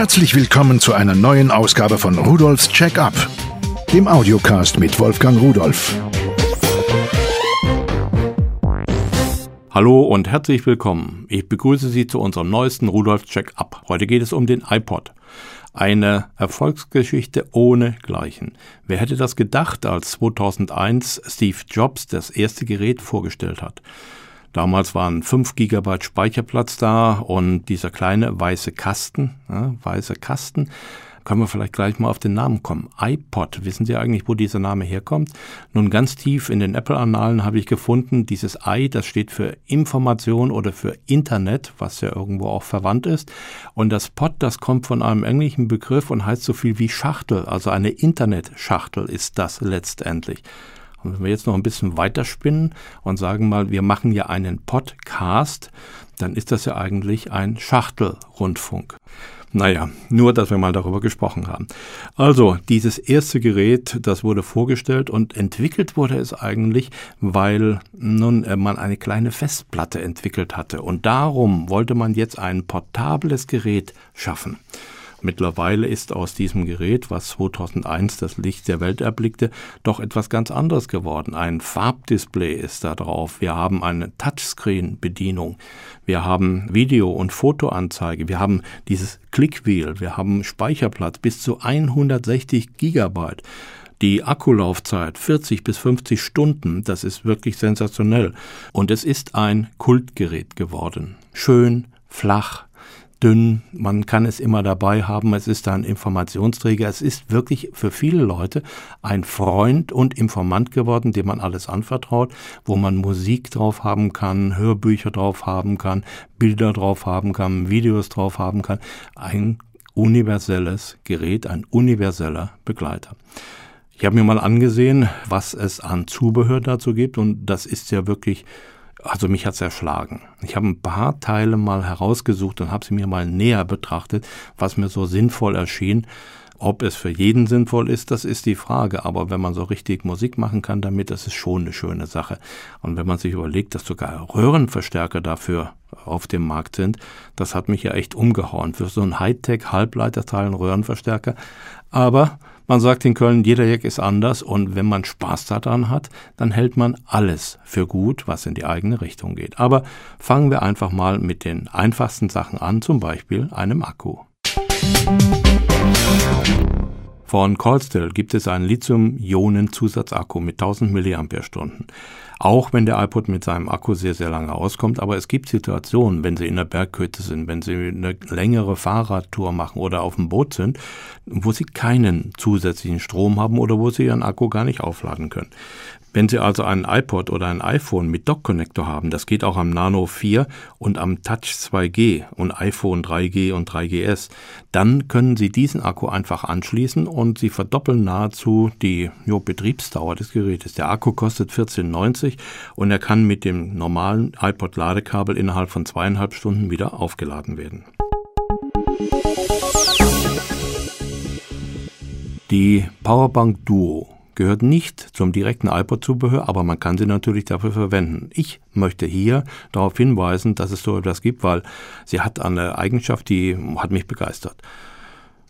Herzlich willkommen zu einer neuen Ausgabe von Rudolfs Check-up, dem Audiocast mit Wolfgang Rudolf. Hallo und herzlich willkommen. Ich begrüße Sie zu unserem neuesten Rudolf Check-up. Heute geht es um den iPod. Eine Erfolgsgeschichte ohne Gleichen. Wer hätte das gedacht, als 2001 Steve Jobs das erste Gerät vorgestellt hat? Damals waren 5 GB Speicherplatz da und dieser kleine weiße Kasten, ja, weiße Kasten, können wir vielleicht gleich mal auf den Namen kommen. iPod, wissen Sie eigentlich, wo dieser Name herkommt? Nun ganz tief in den Apple-Annalen habe ich gefunden, dieses i, das steht für Information oder für Internet, was ja irgendwo auch verwandt ist. Und das Pod, das kommt von einem englischen Begriff und heißt so viel wie Schachtel, also eine Internetschachtel ist das letztendlich. Und wenn wir jetzt noch ein bisschen weiterspinnen und sagen mal, wir machen ja einen Podcast, dann ist das ja eigentlich ein Schachtelrundfunk. Naja, nur, dass wir mal darüber gesprochen haben. Also, dieses erste Gerät, das wurde vorgestellt und entwickelt wurde es eigentlich, weil nun äh, man eine kleine Festplatte entwickelt hatte. Und darum wollte man jetzt ein portables Gerät schaffen. Mittlerweile ist aus diesem Gerät, was 2001 das Licht der Welt erblickte, doch etwas ganz anderes geworden. Ein Farbdisplay ist da drauf. Wir haben eine Touchscreen-Bedienung. Wir haben Video- und Fotoanzeige. Wir haben dieses Clickwheel. Wir haben Speicherplatz bis zu 160 Gigabyte. Die Akkulaufzeit 40 bis 50 Stunden, das ist wirklich sensationell. Und es ist ein Kultgerät geworden. Schön, flach, dünn, man kann es immer dabei haben, es ist ein Informationsträger, es ist wirklich für viele Leute ein Freund und Informant geworden, dem man alles anvertraut, wo man Musik drauf haben kann, Hörbücher drauf haben kann, Bilder drauf haben kann, Videos drauf haben kann. Ein universelles Gerät, ein universeller Begleiter. Ich habe mir mal angesehen, was es an Zubehör dazu gibt und das ist ja wirklich also mich hat's erschlagen. Ich habe ein paar Teile mal herausgesucht und habe sie mir mal näher betrachtet, was mir so sinnvoll erschien. Ob es für jeden sinnvoll ist, das ist die Frage. Aber wenn man so richtig Musik machen kann damit, das ist schon eine schöne Sache. Und wenn man sich überlegt, dass sogar Röhrenverstärker dafür auf dem Markt sind, das hat mich ja echt umgehauen. Für so ein Hightech-Halbleiterteil ein Röhrenverstärker. Aber man sagt in Köln, jeder Jack ist anders und wenn man Spaß daran hat, dann hält man alles für gut, was in die eigene Richtung geht. Aber fangen wir einfach mal mit den einfachsten Sachen an, zum Beispiel einem Akku. Von Colstill gibt es einen Lithium-Ionen-Zusatzakku mit 1000 mAh. Auch wenn der iPod mit seinem Akku sehr, sehr lange auskommt. Aber es gibt Situationen, wenn Sie in der Berghütte sind, wenn Sie eine längere Fahrradtour machen oder auf dem Boot sind, wo Sie keinen zusätzlichen Strom haben oder wo Sie Ihren Akku gar nicht aufladen können. Wenn Sie also einen iPod oder ein iPhone mit Dock-Connector haben, das geht auch am Nano 4 und am Touch 2G und iPhone 3G und 3GS, dann können Sie diesen Akku einfach anschließen und Sie verdoppeln nahezu die jo, Betriebsdauer des Gerätes. Der Akku kostet 14,90 und er kann mit dem normalen iPod-Ladekabel innerhalb von zweieinhalb Stunden wieder aufgeladen werden. Die Powerbank Duo gehört nicht zum direkten iPod-Zubehör, aber man kann sie natürlich dafür verwenden. Ich möchte hier darauf hinweisen, dass es so etwas gibt, weil sie hat eine Eigenschaft, die hat mich begeistert.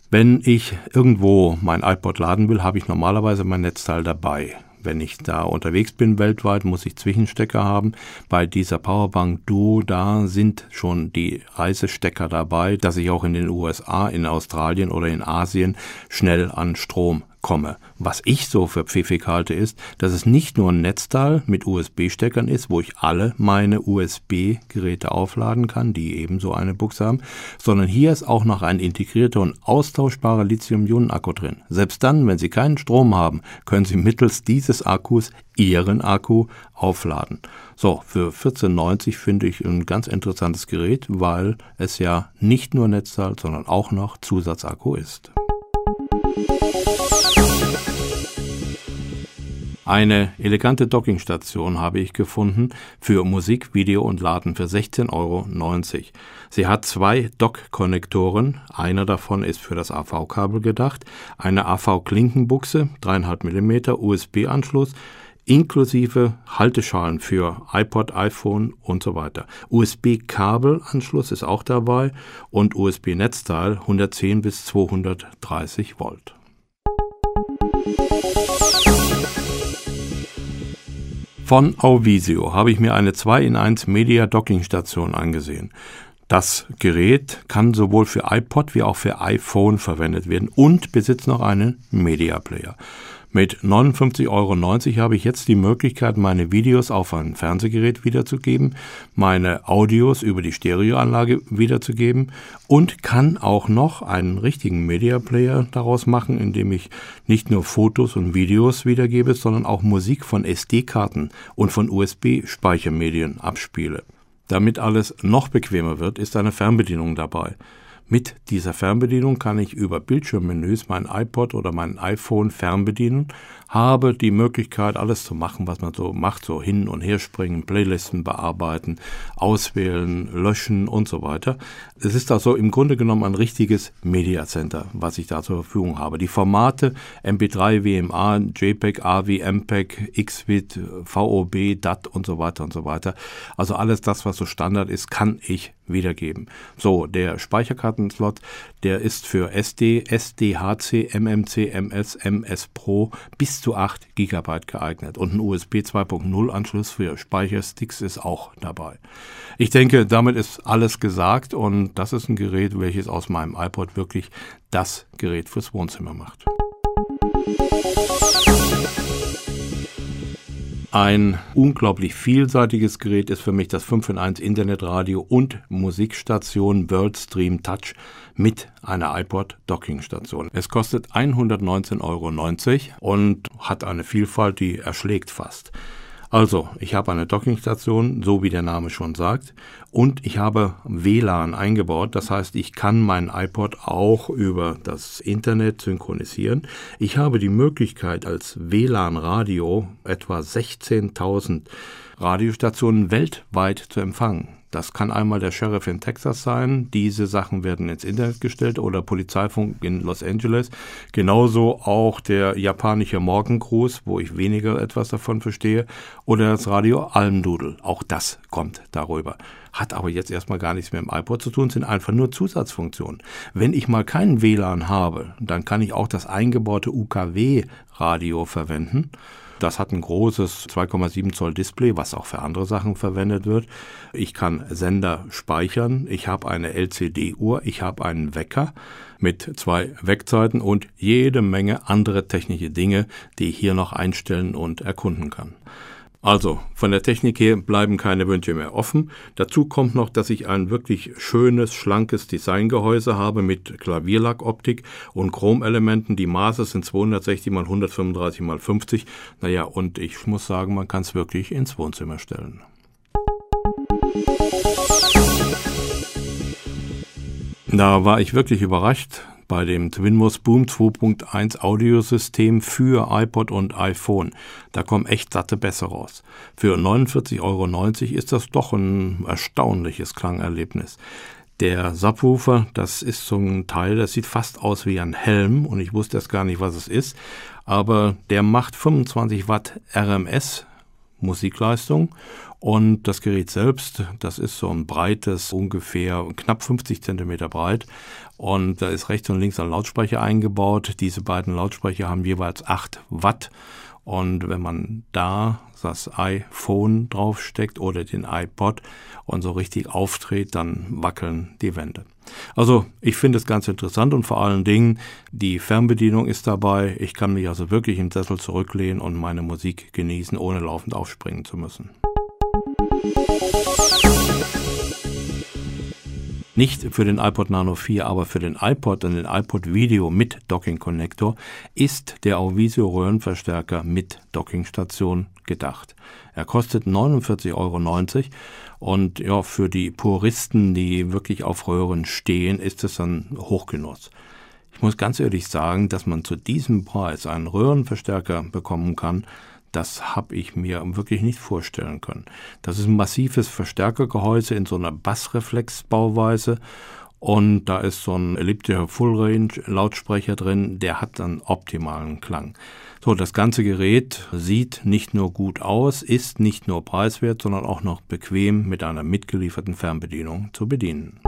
Wenn ich irgendwo mein iPod laden will, habe ich normalerweise mein Netzteil dabei. Wenn ich da unterwegs bin weltweit, muss ich Zwischenstecker haben. Bei dieser Powerbank Duo, da sind schon die Reisestecker dabei, dass ich auch in den USA, in Australien oder in Asien schnell an Strom komme. Was ich so für pfiffig halte, ist, dass es nicht nur ein Netzteil mit USB-Steckern ist, wo ich alle meine USB-Geräte aufladen kann, die ebenso eine Buchse haben, sondern hier ist auch noch ein integrierter und austauschbarer Lithium-Ionen-Akku drin. Selbst dann, wenn Sie keinen Strom haben, können Sie mittels dieses Akkus Ihren Akku aufladen. So, für 14,90 finde ich ein ganz interessantes Gerät, weil es ja nicht nur Netzteil, sondern auch noch Zusatzakku ist. Eine elegante Dockingstation habe ich gefunden für Musik, Video und Laden für 16,90 Euro. Sie hat zwei Dock-Konnektoren. Einer davon ist für das AV-Kabel gedacht, eine AV-Klinkenbuchse, 3,5 mm USB-Anschluss, inklusive Halteschalen für iPod, iPhone und so weiter. USB-Kabelanschluss ist auch dabei und USB-Netzteil 110 bis 230 Volt. Von Auvisio habe ich mir eine 2 in 1 Media Docking Station angesehen. Das Gerät kann sowohl für iPod wie auch für iPhone verwendet werden und besitzt noch einen Media Player. Mit 59,90 Euro habe ich jetzt die Möglichkeit, meine Videos auf ein Fernsehgerät wiederzugeben, meine Audios über die Stereoanlage wiederzugeben und kann auch noch einen richtigen Media Player daraus machen, indem ich nicht nur Fotos und Videos wiedergebe, sondern auch Musik von SD-Karten und von USB-Speichermedien abspiele. Damit alles noch bequemer wird, ist eine Fernbedienung dabei. Mit dieser Fernbedienung kann ich über Bildschirmmenüs mein iPod oder mein iPhone fernbedienen, habe die Möglichkeit, alles zu machen, was man so macht, so hin und her springen, Playlisten bearbeiten, auswählen, löschen und so weiter. Es ist also im Grunde genommen ein richtiges Media Center, was ich da zur Verfügung habe. Die Formate MP3, WMA, JPEG, AVI, MPEG, XVID, VOB, DAT und so weiter und so weiter. Also alles das, was so Standard ist, kann ich wiedergeben. So, der Speicherkartenslot, der ist für SD, SDHC, MMC, MS, MS Pro bis zu 8 GB geeignet und ein USB 2.0 Anschluss für Speichersticks ist auch dabei. Ich denke, damit ist alles gesagt und das ist ein Gerät, welches aus meinem iPod wirklich das Gerät fürs Wohnzimmer macht. Ein unglaublich vielseitiges Gerät ist für mich das 5 in 1 Internetradio und Musikstation WorldStream Touch mit einer iPod Dockingstation. Es kostet 119,90 Euro und hat eine Vielfalt, die erschlägt fast. Also, ich habe eine Dockingstation, so wie der Name schon sagt, und ich habe WLAN eingebaut. Das heißt, ich kann meinen iPod auch über das Internet synchronisieren. Ich habe die Möglichkeit, als WLAN-Radio etwa 16.000 Radiostationen weltweit zu empfangen. Das kann einmal der Sheriff in Texas sein. Diese Sachen werden ins Internet gestellt oder Polizeifunk in Los Angeles. Genauso auch der japanische Morgengruß, wo ich weniger etwas davon verstehe. Oder das Radio Almdudel. Auch das kommt darüber. Hat aber jetzt erstmal gar nichts mehr im iPod zu tun, sind einfach nur Zusatzfunktionen. Wenn ich mal keinen WLAN habe, dann kann ich auch das eingebaute UKW-Radio verwenden. Das hat ein großes 2,7 Zoll Display, was auch für andere Sachen verwendet wird. Ich kann Sender speichern. Ich habe eine LCD-Uhr. Ich habe einen Wecker mit zwei Wegzeiten und jede Menge andere technische Dinge, die ich hier noch einstellen und erkunden kann. Also, von der Technik her bleiben keine Wünsche mehr offen. Dazu kommt noch, dass ich ein wirklich schönes, schlankes Designgehäuse habe mit Klavierlackoptik und Chromelementen. Die Maße sind 260 x 135 x 50. Naja, und ich muss sagen, man kann es wirklich ins Wohnzimmer stellen. Da war ich wirklich überrascht, bei dem Twinmos Boom 2.1 Audiosystem für iPod und iPhone. Da kommen echt satte Bässe raus. Für 49,90 Euro ist das doch ein erstaunliches Klangerlebnis. Der Subwoofer, das ist so ein Teil, das sieht fast aus wie ein Helm und ich wusste erst gar nicht, was es ist, aber der macht 25 Watt RMS Musikleistung und das Gerät selbst, das ist so ein breites, ungefähr knapp 50 Zentimeter breit. Und da ist rechts und links ein Lautsprecher eingebaut. Diese beiden Lautsprecher haben jeweils 8 Watt. Und wenn man da das iPhone draufsteckt oder den iPod und so richtig auftritt, dann wackeln die Wände. Also ich finde es ganz interessant und vor allen Dingen die Fernbedienung ist dabei. Ich kann mich also wirklich im Sessel zurücklehnen und meine Musik genießen, ohne laufend aufspringen zu müssen. Nicht für den iPod Nano 4, aber für den iPod und den iPod Video mit Docking Connector ist der Auvisio Röhrenverstärker mit Dockingstation gedacht. Er kostet 49,90 Euro und ja, für die Puristen, die wirklich auf Röhren stehen, ist es ein Hochgenuss. Ich muss ganz ehrlich sagen, dass man zu diesem Preis einen Röhrenverstärker bekommen kann, das habe ich mir wirklich nicht vorstellen können. Das ist ein massives Verstärkergehäuse in so einer Bassreflexbauweise und da ist so ein elliptischer Full Range Lautsprecher drin, der hat dann optimalen Klang. So, das ganze Gerät sieht nicht nur gut aus, ist nicht nur preiswert, sondern auch noch bequem mit einer mitgelieferten Fernbedienung zu bedienen.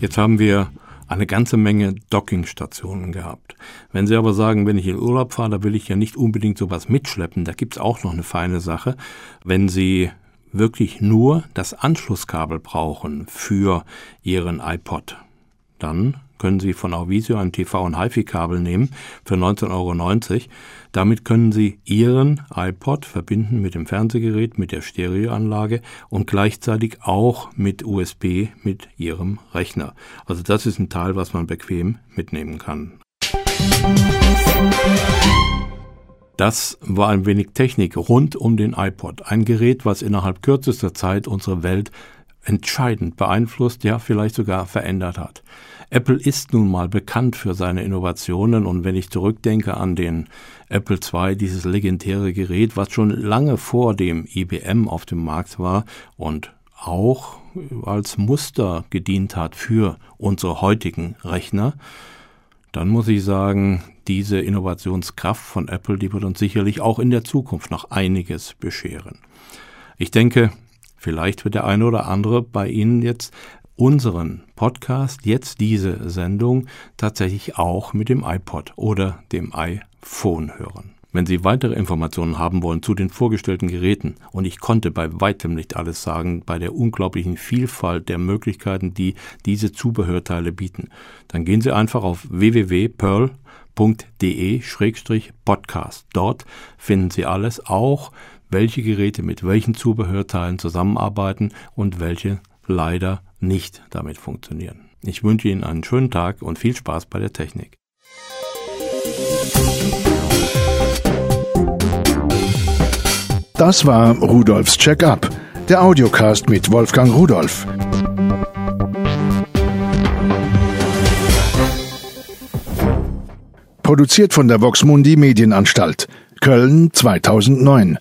Jetzt haben wir eine ganze Menge Dockingstationen gehabt. Wenn Sie aber sagen, wenn ich in Urlaub fahre, da will ich ja nicht unbedingt sowas mitschleppen, da gibt's auch noch eine feine Sache. Wenn Sie wirklich nur das Anschlusskabel brauchen für Ihren iPod, dann können Sie von Auvisio ein TV- und HiFi-Kabel nehmen für 19,90 Euro. Damit können Sie Ihren iPod verbinden mit dem Fernsehgerät, mit der Stereoanlage und gleichzeitig auch mit USB mit Ihrem Rechner. Also das ist ein Teil, was man bequem mitnehmen kann. Das war ein wenig Technik rund um den iPod. Ein Gerät, was innerhalb kürzester Zeit unsere Welt entscheidend beeinflusst, ja vielleicht sogar verändert hat. Apple ist nun mal bekannt für seine Innovationen und wenn ich zurückdenke an den Apple II, dieses legendäre Gerät, was schon lange vor dem IBM auf dem Markt war und auch als Muster gedient hat für unsere heutigen Rechner, dann muss ich sagen, diese Innovationskraft von Apple, die wird uns sicherlich auch in der Zukunft noch einiges bescheren. Ich denke, vielleicht wird der eine oder andere bei Ihnen jetzt unseren Podcast, jetzt diese Sendung, tatsächlich auch mit dem iPod oder dem iPhone hören. Wenn Sie weitere Informationen haben wollen zu den vorgestellten Geräten, und ich konnte bei weitem nicht alles sagen, bei der unglaublichen Vielfalt der Möglichkeiten, die diese Zubehörteile bieten, dann gehen Sie einfach auf www.pearl.de-podcast. Dort finden Sie alles, auch welche Geräte mit welchen Zubehörteilen zusammenarbeiten und welche leider nicht damit funktionieren. Ich wünsche Ihnen einen schönen Tag und viel Spaß bei der Technik. Das war Rudolfs Check-up, der Audiocast mit Wolfgang Rudolf. Produziert von der Voxmundi Medienanstalt, Köln 2009.